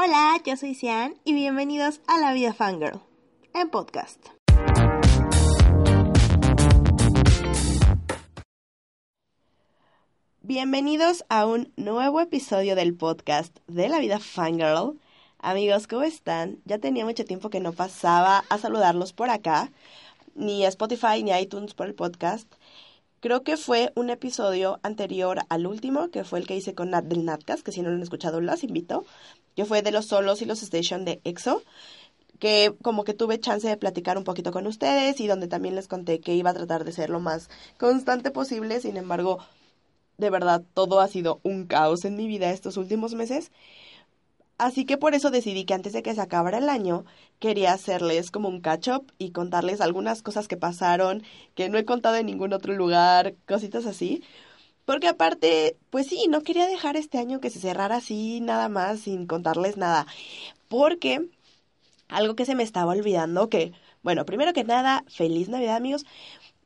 Hola, yo soy Cian y bienvenidos a La Vida Fangirl, en podcast. Bienvenidos a un nuevo episodio del podcast de La Vida Fangirl. Amigos, ¿cómo están? Ya tenía mucho tiempo que no pasaba a saludarlos por acá, ni a Spotify ni a iTunes por el podcast. Creo que fue un episodio anterior al último, que fue el que hice con Nat del Natcast, que si no lo han escuchado los invito, que fue de los solos y los station de EXO, que como que tuve chance de platicar un poquito con ustedes y donde también les conté que iba a tratar de ser lo más constante posible, sin embargo, de verdad todo ha sido un caos en mi vida estos últimos meses. Así que por eso decidí que antes de que se acabara el año quería hacerles como un catch up y contarles algunas cosas que pasaron que no he contado en ningún otro lugar, cositas así. Porque aparte, pues sí, no quería dejar este año que se cerrara así nada más sin contarles nada. Porque algo que se me estaba olvidando, que, bueno, primero que nada, feliz Navidad amigos.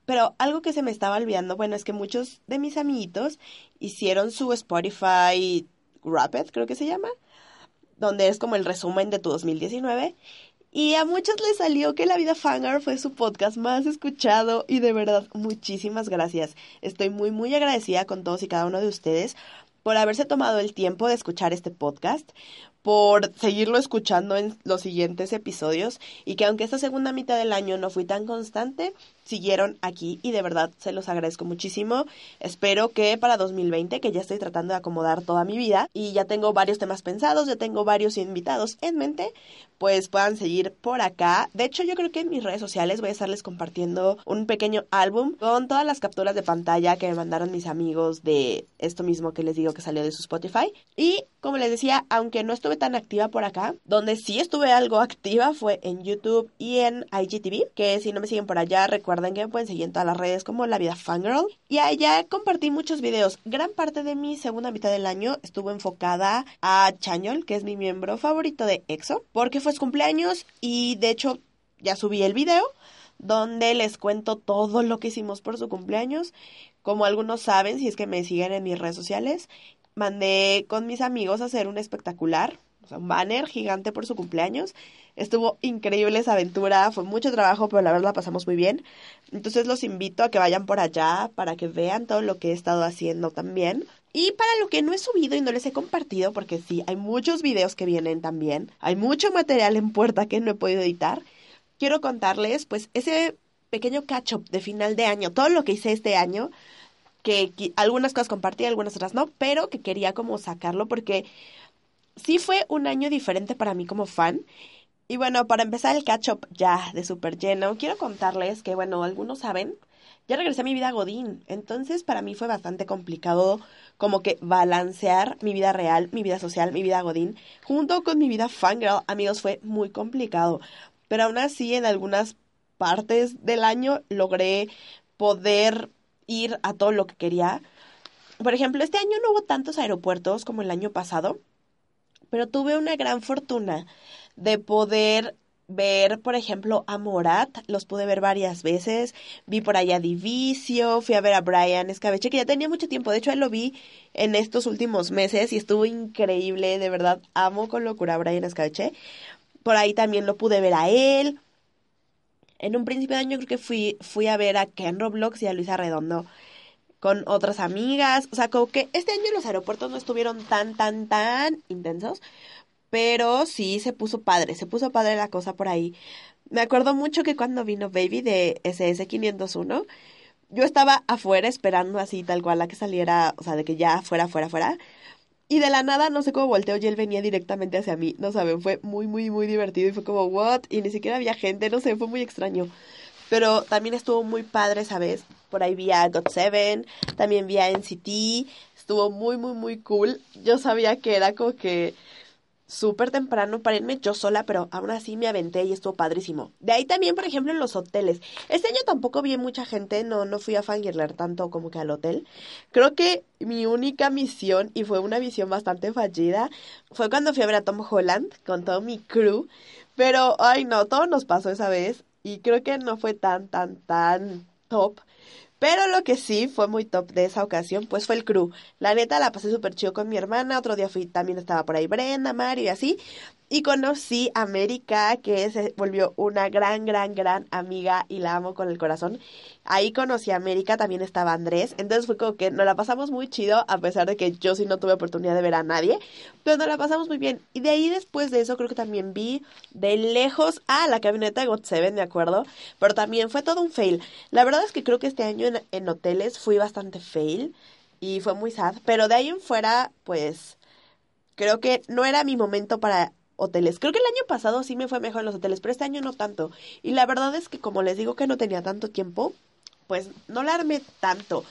Pero algo que se me estaba olvidando, bueno, es que muchos de mis amiguitos hicieron su Spotify Rapid, creo que se llama donde es como el resumen de tu 2019. Y a muchos les salió que La Vida Fanger fue su podcast más escuchado y de verdad muchísimas gracias. Estoy muy muy agradecida con todos y cada uno de ustedes por haberse tomado el tiempo de escuchar este podcast, por seguirlo escuchando en los siguientes episodios y que aunque esta segunda mitad del año no fui tan constante, siguieron aquí y de verdad se los agradezco muchísimo. Espero que para 2020, que ya estoy tratando de acomodar toda mi vida y ya tengo varios temas pensados, ya tengo varios invitados en mente, pues puedan seguir por acá. De hecho, yo creo que en mis redes sociales voy a estarles compartiendo un pequeño álbum con todas las capturas de pantalla que me mandaron mis amigos de esto mismo que les digo que salió de su Spotify. Y como les decía, aunque no estuve tan activa por acá, donde sí estuve algo activa fue en YouTube y en IGTV, que si no me siguen por allá, recuerden Recuerden que me pueden seguir en todas las redes como La Vida Fangirl. Y allá compartí muchos videos. Gran parte de mi segunda mitad del año estuvo enfocada a Chañol, que es mi miembro favorito de EXO, porque fue su cumpleaños y de hecho ya subí el video donde les cuento todo lo que hicimos por su cumpleaños. Como algunos saben, si es que me siguen en mis redes sociales, mandé con mis amigos a hacer un espectacular, un banner gigante por su cumpleaños. Estuvo increíble esa aventura, fue mucho trabajo, pero la verdad la pasamos muy bien. Entonces los invito a que vayan por allá para que vean todo lo que he estado haciendo también. Y para lo que no he subido y no les he compartido, porque sí, hay muchos videos que vienen también, hay mucho material en puerta que no he podido editar, quiero contarles pues ese pequeño catch up de final de año, todo lo que hice este año, que algunas cosas compartí, algunas otras no, pero que quería como sacarlo porque sí fue un año diferente para mí como fan y bueno, para empezar el catch up ya de súper lleno, quiero contarles que, bueno, algunos saben, ya regresé a mi vida Godín. Entonces, para mí fue bastante complicado como que balancear mi vida real, mi vida social, mi vida Godín, junto con mi vida fangirl. Amigos, fue muy complicado. Pero aún así, en algunas partes del año logré poder ir a todo lo que quería. Por ejemplo, este año no hubo tantos aeropuertos como el año pasado, pero tuve una gran fortuna de poder ver, por ejemplo, a Morat, los pude ver varias veces, vi por allá Divicio, fui a ver a Brian Escabeche, que ya tenía mucho tiempo, de hecho él lo vi en estos últimos meses y estuvo increíble, de verdad, amo con locura a Brian Escabeche. Por ahí también lo pude ver a él. En un principio de año creo que fui, fui a ver a Ken Roblox y a Luisa Redondo con otras amigas. O sea, como que este año los aeropuertos no estuvieron tan, tan, tan intensos. Pero sí se puso padre, se puso padre la cosa por ahí. Me acuerdo mucho que cuando vino Baby de SS501, yo estaba afuera esperando así tal cual a que saliera, o sea, de que ya fuera, fuera, fuera. Y de la nada, no sé cómo volteó y él venía directamente hacia mí. No saben, fue muy, muy, muy divertido y fue como, ¿what? Y ni siquiera había gente, no sé, fue muy extraño. Pero también estuvo muy padre esa vez. Por ahí vi a God7, también vi a NCT. Estuvo muy, muy, muy cool. Yo sabía que era como que súper temprano para irme yo sola, pero aún así me aventé y estuvo padrísimo. De ahí también, por ejemplo, en los hoteles. Este año tampoco vi mucha gente, no, no fui a fangirlar tanto como que al hotel. Creo que mi única misión, y fue una visión bastante fallida, fue cuando fui a ver a Tom Holland con todo mi crew. Pero, ay no, todo nos pasó esa vez y creo que no fue tan, tan, tan top. Pero lo que sí fue muy top de esa ocasión, pues fue el crew. La neta la pasé súper chido con mi hermana. Otro día fui, también estaba por ahí Brenda, Mario y así. Y conocí a América, que se volvió una gran, gran, gran amiga y la amo con el corazón. Ahí conocí a América, también estaba Andrés. Entonces fue como que nos la pasamos muy chido, a pesar de que yo sí no tuve oportunidad de ver a nadie. Pero nos la pasamos muy bien. Y de ahí después de eso creo que también vi de lejos a la camioneta de God Seven, de acuerdo. Pero también fue todo un fail. La verdad es que creo que este año en, en hoteles fui bastante fail. Y fue muy sad. Pero de ahí en fuera, pues creo que no era mi momento para hoteles. Creo que el año pasado sí me fue mejor en los hoteles, pero este año no tanto. Y la verdad es que como les digo que no tenía tanto tiempo, pues no la armé tanto.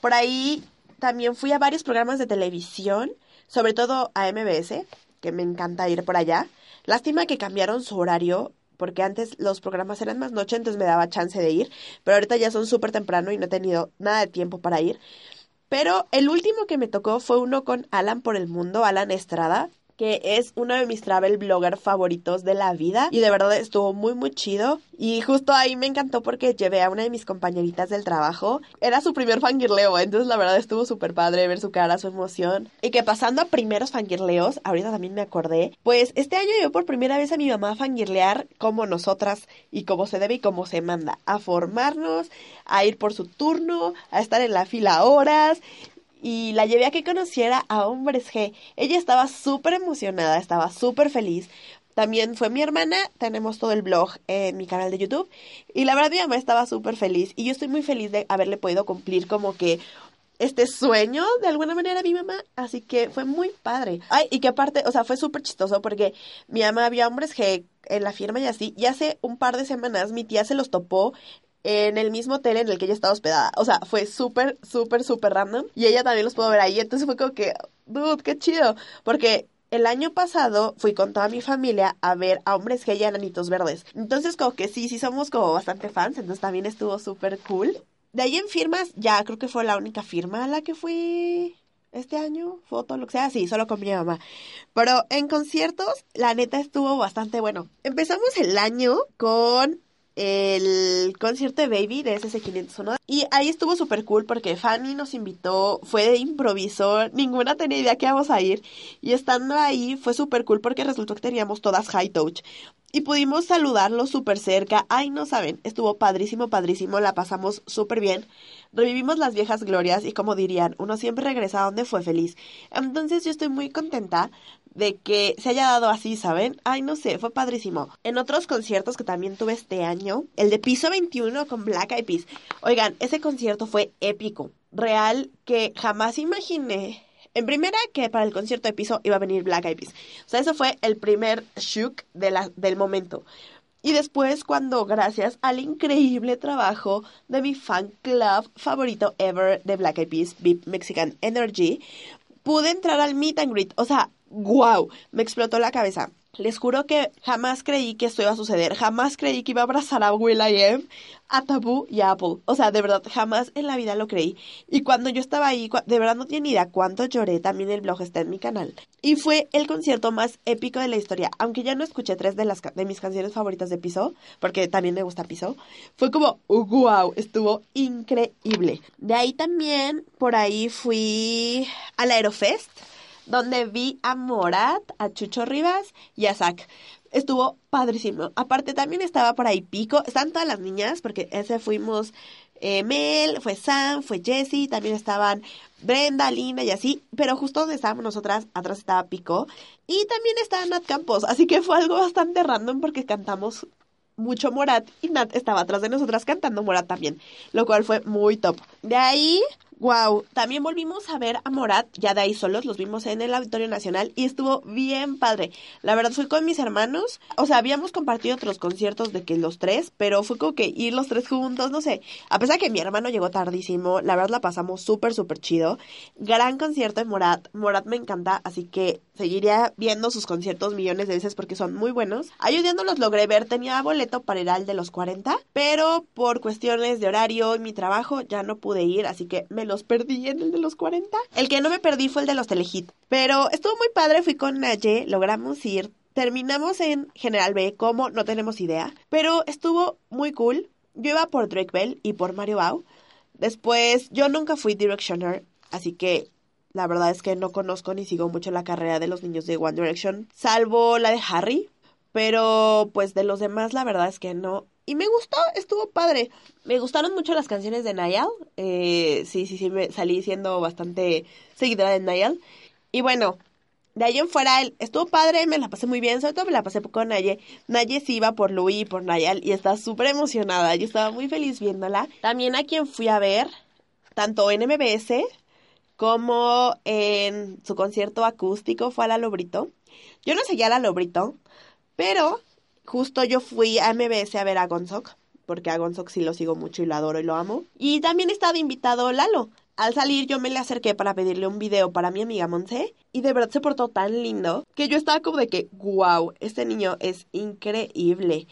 Por ahí también fui a varios programas de televisión, sobre todo a MBS, que me encanta ir por allá. Lástima que cambiaron su horario, porque antes los programas eran más noche, entonces me daba chance de ir, pero ahorita ya son súper temprano y no he tenido nada de tiempo para ir. Pero el último que me tocó fue uno con Alan por el Mundo, Alan Estrada, que es uno de mis travel blogger favoritos de la vida y de verdad estuvo muy muy chido. Y justo ahí me encantó porque llevé a una de mis compañeritas del trabajo, era su primer fangirleo, entonces la verdad estuvo súper padre ver su cara, su emoción. Y que pasando a primeros fangirleos, ahorita también me acordé, pues este año yo por primera vez a mi mamá a fangirlear como nosotras y como se debe y como se manda, a formarnos, a ir por su turno, a estar en la fila horas y la llevé a que conociera a Hombres G. Ella estaba súper emocionada, estaba súper feliz. También fue mi hermana, tenemos todo el blog en mi canal de YouTube. Y la verdad mi mamá estaba súper feliz y yo estoy muy feliz de haberle podido cumplir como que este sueño de alguna manera a mi mamá. Así que fue muy padre. Ay, y que aparte, o sea, fue súper chistoso porque mi mamá había hombres G en la firma y así. Y hace un par de semanas mi tía se los topó en el mismo hotel en el que ella estaba hospedada. O sea, fue súper, súper, súper random. Y ella también los pudo ver ahí. Entonces fue como que, dude, qué chido. Porque el año pasado fui con toda mi familia a ver a hombres que ya enanitos verdes. Entonces como que sí, sí somos como bastante fans. Entonces también estuvo súper cool. De ahí en firmas, ya creo que fue la única firma a la que fui este año, foto, lo que sea, sí, solo con mi mamá. Pero en conciertos, la neta estuvo bastante bueno. Empezamos el año con el concierto de Baby de SS501 y ahí estuvo súper cool porque Fanny nos invitó, fue de improviso, ninguna tenía idea que íbamos a ir y estando ahí fue súper cool porque resultó que teníamos todas high touch y pudimos saludarlo súper cerca. Ay, no saben, estuvo padrísimo, padrísimo, la pasamos súper bien. Revivimos las viejas glorias y como dirían, uno siempre regresa donde fue feliz. Entonces yo estoy muy contenta de que se haya dado así, ¿saben? Ay, no sé, fue padrísimo. En otros conciertos que también tuve este año, el de piso 21 con Black Eyed Peas. Oigan, ese concierto fue épico. Real que jamás imaginé. En primera, que para el concierto de piso iba a venir Black Eyed Peas. O sea, eso fue el primer shook de la, del momento. Y después, cuando gracias al increíble trabajo de mi fan club favorito ever de Black Eyed Peas, Mexican Energy, pude entrar al meet and greet. O sea, wow, me explotó la cabeza. Les juro que jamás creí que esto iba a suceder, jamás creí que iba a abrazar a Will I Am, a Taboo y a Apple. O sea, de verdad, jamás en la vida lo creí. Y cuando yo estaba ahí, de verdad no tenía ni idea cuánto lloré, también el blog está en mi canal. Y fue el concierto más épico de la historia. Aunque ya no escuché tres de, las, de mis canciones favoritas de Piso, porque también me gusta Piso, fue como, wow, estuvo increíble. De ahí también, por ahí fui al Aerofest donde vi a Morat, a Chucho Rivas y a Zack. Estuvo padrísimo. Aparte también estaba por ahí Pico, están todas las niñas, porque ese fuimos eh, Mel, fue Sam, fue Jessie, también estaban Brenda, Lina y así, pero justo donde estábamos nosotras, atrás estaba Pico, y también estaba Nat Campos, así que fue algo bastante random porque cantamos mucho Morat y Nat estaba atrás de nosotras cantando Morat también, lo cual fue muy top. De ahí Wow, también volvimos a ver a Morat, ya de ahí solos, los vimos en el Auditorio Nacional y estuvo bien padre. La verdad fui con mis hermanos, o sea, habíamos compartido otros conciertos de que los tres, pero fue como que ir los tres juntos, no sé. A pesar que mi hermano llegó tardísimo, la verdad la pasamos súper, súper chido. Gran concierto de Morat, Morat me encanta, así que seguiría viendo sus conciertos millones de veces porque son muy buenos. Ayudando los logré ver, tenía boleto para ir de los 40, pero por cuestiones de horario y mi trabajo ya no pude ir, así que me los perdí en el de los 40. El que no me perdí fue el de los Telehit. Pero estuvo muy padre, fui con Naye, logramos ir. Terminamos en General B, como no tenemos idea. Pero estuvo muy cool. Yo iba por Drake Bell y por Mario Bau. Después, yo nunca fui Directioner, así que la verdad es que no conozco ni sigo mucho la carrera de los niños de One Direction, salvo la de Harry, pero pues de los demás la verdad es que no. Y me gustó, estuvo padre. Me gustaron mucho las canciones de Niall. Eh, sí, sí, sí, me salí siendo bastante seguidora de Niall. Y bueno, de ahí en fuera, estuvo padre, me la pasé muy bien, sobre todo me la pasé con Naye. Naye sí iba por Louis y por Nayal y estaba súper emocionada, yo estaba muy feliz viéndola. También a quien fui a ver, tanto en MBS como en su concierto acústico, fue a La Lobrito. Yo no seguía a La Lobrito, pero justo yo fui a MBS a ver a Gonzok, porque a Gonzok sí lo sigo mucho y lo adoro y lo amo. Y también estaba invitado Lalo. Al salir yo me le acerqué para pedirle un video para mi amiga Monse y de verdad se portó tan lindo que yo estaba como de que, wow, este niño es increíble.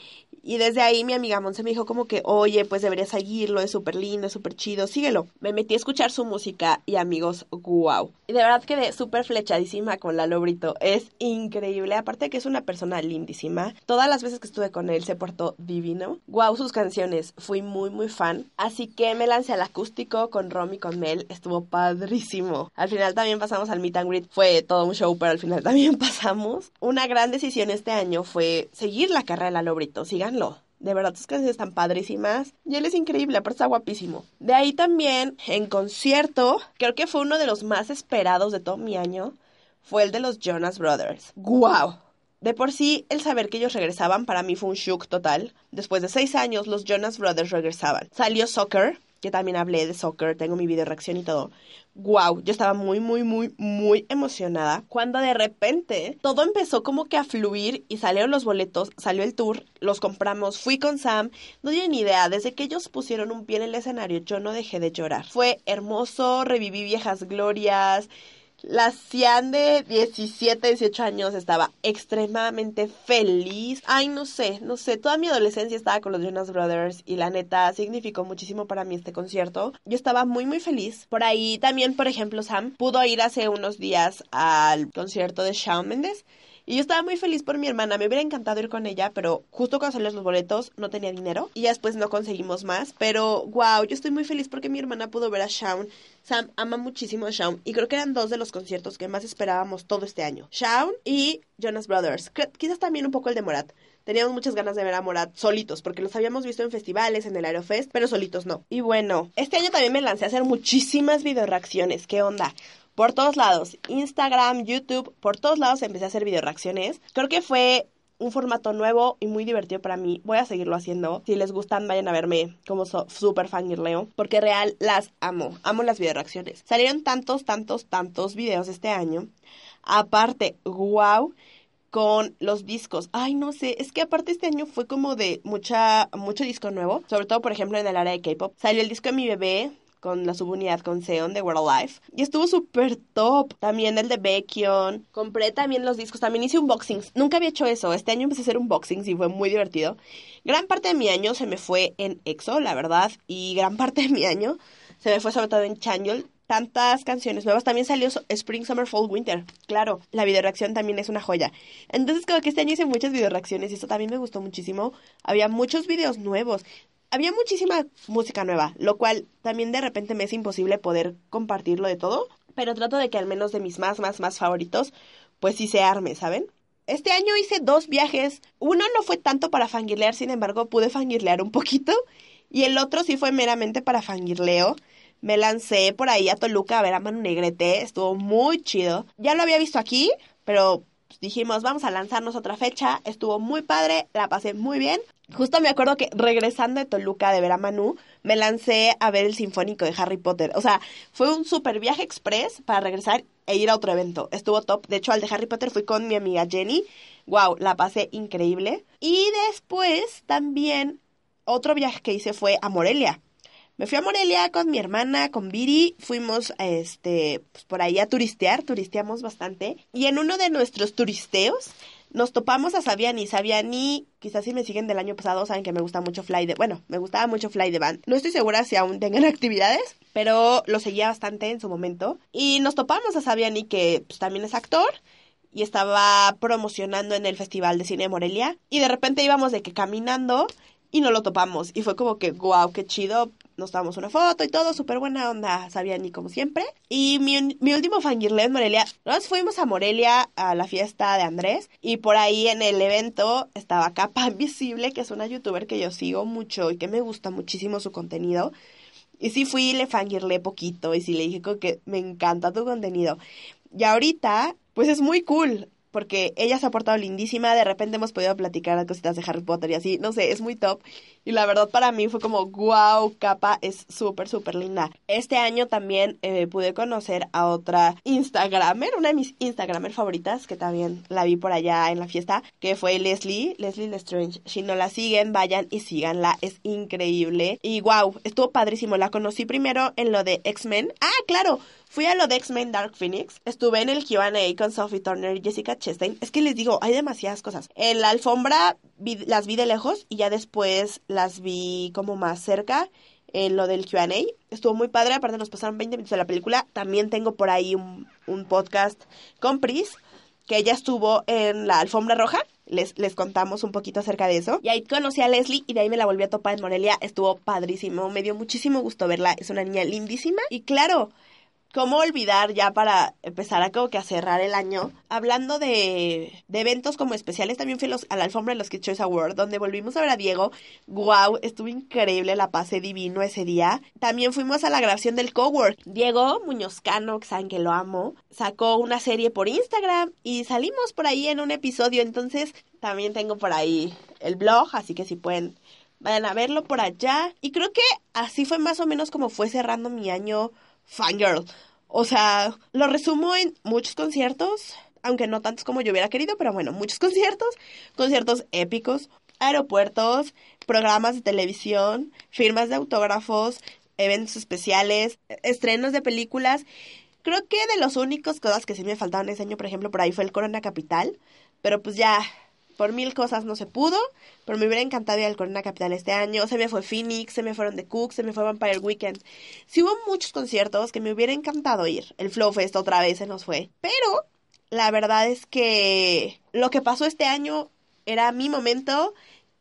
Y desde ahí mi amiga Monse me dijo como que, oye, pues deberías seguirlo, es súper lindo, es súper chido, síguelo. Me metí a escuchar su música y amigos, wow. Y de verdad quedé súper flechadísima con Lalo Brito, es increíble, aparte que es una persona lindísima. Todas las veces que estuve con él se portó divino. Wow, sus canciones, fui muy muy fan. Así que me lancé al acústico con Rom y con Mel, estuvo padrísimo. Al final también pasamos al meet and greet, fue todo un show, pero al final también pasamos. Una gran decisión este año fue seguir la carrera de Lalo sigan de verdad, sus canciones están padrísimas. Y él es increíble, aparte está guapísimo. De ahí también, en concierto, creo que fue uno de los más esperados de todo mi año. Fue el de los Jonas Brothers. ¡Guau! De por sí, el saber que ellos regresaban para mí fue un shock total. Después de seis años, los Jonas Brothers regresaban. Salió Soccer, que también hablé de soccer, tengo mi video reacción y todo. Wow, yo estaba muy, muy, muy, muy emocionada cuando de repente todo empezó como que a fluir y salieron los boletos, salió el tour, los compramos, fui con Sam, no tenía ni idea, desde que ellos pusieron un pie en el escenario yo no dejé de llorar. Fue hermoso, reviví viejas glorias, la Cian de 17, 18 años estaba extremadamente feliz. Ay, no sé, no sé. Toda mi adolescencia estaba con los Jonas Brothers y la neta significó muchísimo para mí este concierto. Yo estaba muy, muy feliz. Por ahí también, por ejemplo, Sam pudo ir hace unos días al concierto de Shawn Mendes. Y yo estaba muy feliz por mi hermana, me hubiera encantado ir con ella, pero justo cuando salieron los boletos no tenía dinero y después no conseguimos más. Pero wow, yo estoy muy feliz porque mi hermana pudo ver a Shawn. Sam ama muchísimo a Shawn y creo que eran dos de los conciertos que más esperábamos todo este año. Shawn y Jonas Brothers. quizás también un poco el de Morat. Teníamos muchas ganas de ver a Morat solitos, porque los habíamos visto en festivales, en el Aerofest, pero solitos no. Y bueno, este año también me lancé a hacer muchísimas video reacciones. ¿Qué onda? Por todos lados, Instagram, YouTube, por todos lados empecé a hacer video reacciones. Creo que fue un formato nuevo y muy divertido para mí. Voy a seguirlo haciendo. Si les gustan, vayan a verme como so super fangirleo. Porque real las amo. Amo las video reacciones. Salieron tantos, tantos, tantos videos este año. Aparte, wow con los discos. Ay, no sé, es que aparte este año fue como de mucha mucho disco nuevo, sobre todo por ejemplo en el área de K-pop. Salió el disco de mi bebé, con la subunidad con Seon de World Life. Y estuvo súper top. También el de Baekhyun. Compré también los discos. También hice unboxings. Nunca había hecho eso. Este año empecé a hacer unboxings y fue muy divertido. Gran parte de mi año se me fue en EXO, la verdad. Y gran parte de mi año se me fue sobre todo en Chanyeol tantas canciones nuevas. También salió Spring, Summer, Fall, Winter. Claro, la video reacción también es una joya. Entonces, como que este año hice muchas video reacciones y eso también me gustó muchísimo. Había muchos videos nuevos había muchísima música nueva, lo cual también de repente me es imposible poder compartirlo de todo, pero trato de que al menos de mis más, más, más favoritos, pues sí se arme, ¿saben? Este año hice dos viajes. Uno no fue tanto para fangirlear, sin embargo, pude fangirlear un poquito. Y el otro sí fue meramente para fangirleo. Me lancé por ahí a Toluca a ver a Manu Negrete. Estuvo muy chido. Ya lo había visto aquí, pero dijimos, vamos a lanzarnos otra fecha. Estuvo muy padre, la pasé muy bien. Justo me acuerdo que regresando de Toluca de ver a Manu, me lancé a ver el Sinfónico de Harry Potter. O sea, fue un super viaje express para regresar e ir a otro evento. Estuvo top. De hecho, al de Harry Potter fui con mi amiga Jenny. Wow, la pasé increíble. Y después también otro viaje que hice fue a Morelia. Me fui a Morelia con mi hermana, con Viri, fuimos este, pues, por ahí a turistear, turisteamos bastante. Y en uno de nuestros turisteos nos topamos a Saviani. Saviani, quizás si me siguen del año pasado, saben que me gusta mucho Fly de... Bueno, me gustaba mucho Fly de Band. No estoy segura si aún tengan actividades, pero lo seguía bastante en su momento. Y nos topamos a Saviani, que pues, también es actor y estaba promocionando en el Festival de Cine de Morelia. Y de repente íbamos de que caminando y no lo topamos. Y fue como que, wow, qué chido. Nos tomamos una foto y todo, súper buena onda, sabía ni como siempre. Y mi, mi último fangirle en Morelia, nos fuimos a Morelia a la fiesta de Andrés y por ahí en el evento estaba Capa Invisible, que es una youtuber que yo sigo mucho y que me gusta muchísimo su contenido. Y sí fui y le fangirle poquito y sí le dije que me encanta tu contenido. Y ahorita, pues es muy cool porque ella se ha portado lindísima, de repente hemos podido platicar cositas de Harry Potter y así, no sé, es muy top. Y la verdad para mí fue como, wow, capa, es súper, súper linda. Este año también eh, pude conocer a otra Instagramer, una de mis Instagramer favoritas, que también la vi por allá en la fiesta, que fue Leslie, Leslie Lestrange. Si no la siguen, vayan y síganla, es increíble. Y wow, estuvo padrísimo, la conocí primero en lo de X-Men. Ah, claro, Fui a lo de X-Men Dark Phoenix. Estuve en el QA con Sophie Turner y Jessica Chastain. Es que les digo, hay demasiadas cosas. En la alfombra las vi de lejos y ya después las vi como más cerca en lo del QA. Estuvo muy padre, aparte nos pasaron 20 minutos de la película. También tengo por ahí un, un podcast con Pris, que ella estuvo en la alfombra roja. Les, les contamos un poquito acerca de eso. Y ahí conocí a Leslie y de ahí me la volví a topar en Morelia. Estuvo padrísimo, me dio muchísimo gusto verla. Es una niña lindísima. Y claro, ¿Cómo olvidar ya para empezar a como que a cerrar el año? Hablando de, de eventos como especiales, también fui a la alfombra de los Kids Choice Awards, donde volvimos a ver a Diego. ¡Wow! Estuvo increíble, la pasé divino ese día. También fuimos a la grabación del Cowork. Diego Muñozcano, que saben que lo amo, sacó una serie por Instagram y salimos por ahí en un episodio. Entonces, también tengo por ahí el blog, así que si pueden vayan a verlo por allá. Y creo que así fue más o menos como fue cerrando mi año fangirl. O sea, lo resumo en muchos conciertos, aunque no tantos como yo hubiera querido, pero bueno, muchos conciertos, conciertos épicos, aeropuertos, programas de televisión, firmas de autógrafos, eventos especiales, estrenos de películas. Creo que de los únicos cosas que sí me faltaban ese año, por ejemplo, por ahí fue el Corona Capital, pero pues ya por mil cosas no se pudo, pero me hubiera encantado ir al Corona Capital este año. Se me fue Phoenix, se me fueron The Cook, se me fue Vampire Weekend. Sí hubo muchos conciertos que me hubiera encantado ir. El Flow Fest otra vez se nos fue. Pero la verdad es que lo que pasó este año era mi momento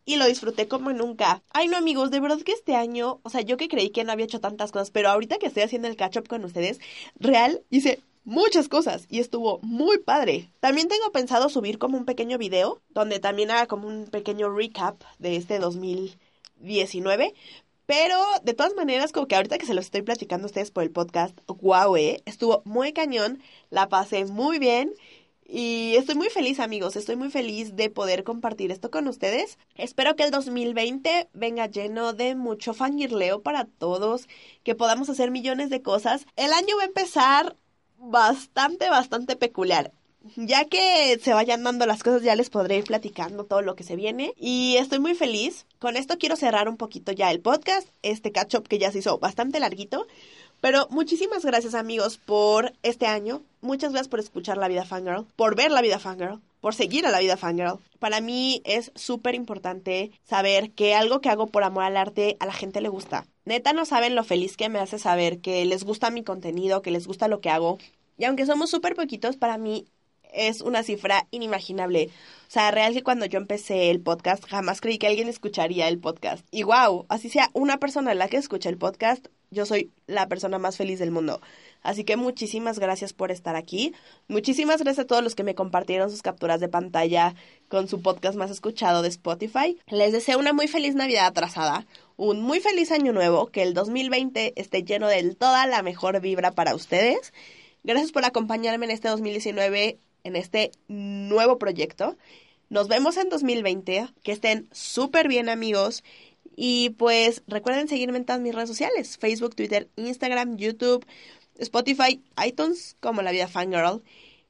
y lo disfruté como nunca. Ay, no, amigos, de verdad que este año, o sea, yo que creí que no había hecho tantas cosas, pero ahorita que estoy haciendo el catch up con ustedes, real, hice muchas cosas y estuvo muy padre. También tengo pensado subir como un pequeño video donde también haga como un pequeño recap de este 2019. Pero de todas maneras, como que ahorita que se lo estoy platicando a ustedes por el podcast, guau, eh, estuvo muy cañón, la pasé muy bien y estoy muy feliz, amigos. Estoy muy feliz de poder compartir esto con ustedes. Espero que el 2020 venga lleno de mucho fangirleo para todos, que podamos hacer millones de cosas. El año va a empezar bastante, bastante peculiar. Ya que se vayan dando las cosas, ya les podré ir platicando todo lo que se viene. Y estoy muy feliz. Con esto quiero cerrar un poquito ya el podcast, este catch up que ya se hizo bastante larguito. Pero muchísimas gracias amigos por este año. Muchas gracias por escuchar La Vida Fangirl, por ver La Vida Fangirl, por seguir a La Vida Fangirl. Para mí es súper importante saber que algo que hago por amor al arte a la gente le gusta. Neta no saben lo feliz que me hace saber que les gusta mi contenido, que les gusta lo que hago. Y aunque somos súper poquitos, para mí es una cifra inimaginable. O sea, real que cuando yo empecé el podcast jamás creí que alguien escucharía el podcast. Y wow, así sea una persona la que escucha el podcast, yo soy la persona más feliz del mundo. Así que muchísimas gracias por estar aquí. Muchísimas gracias a todos los que me compartieron sus capturas de pantalla con su podcast más escuchado de Spotify. Les deseo una muy feliz Navidad atrasada, un muy feliz año nuevo, que el 2020 esté lleno de toda la mejor vibra para ustedes. Gracias por acompañarme en este 2019, en este nuevo proyecto. Nos vemos en 2020. Que estén súper bien amigos. Y pues recuerden seguirme en todas mis redes sociales, Facebook, Twitter, Instagram, YouTube. Spotify, iTunes como La Vida Fangirl.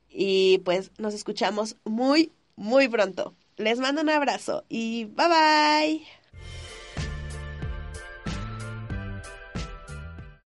Y pues nos escuchamos muy, muy pronto. Les mando un abrazo y bye bye.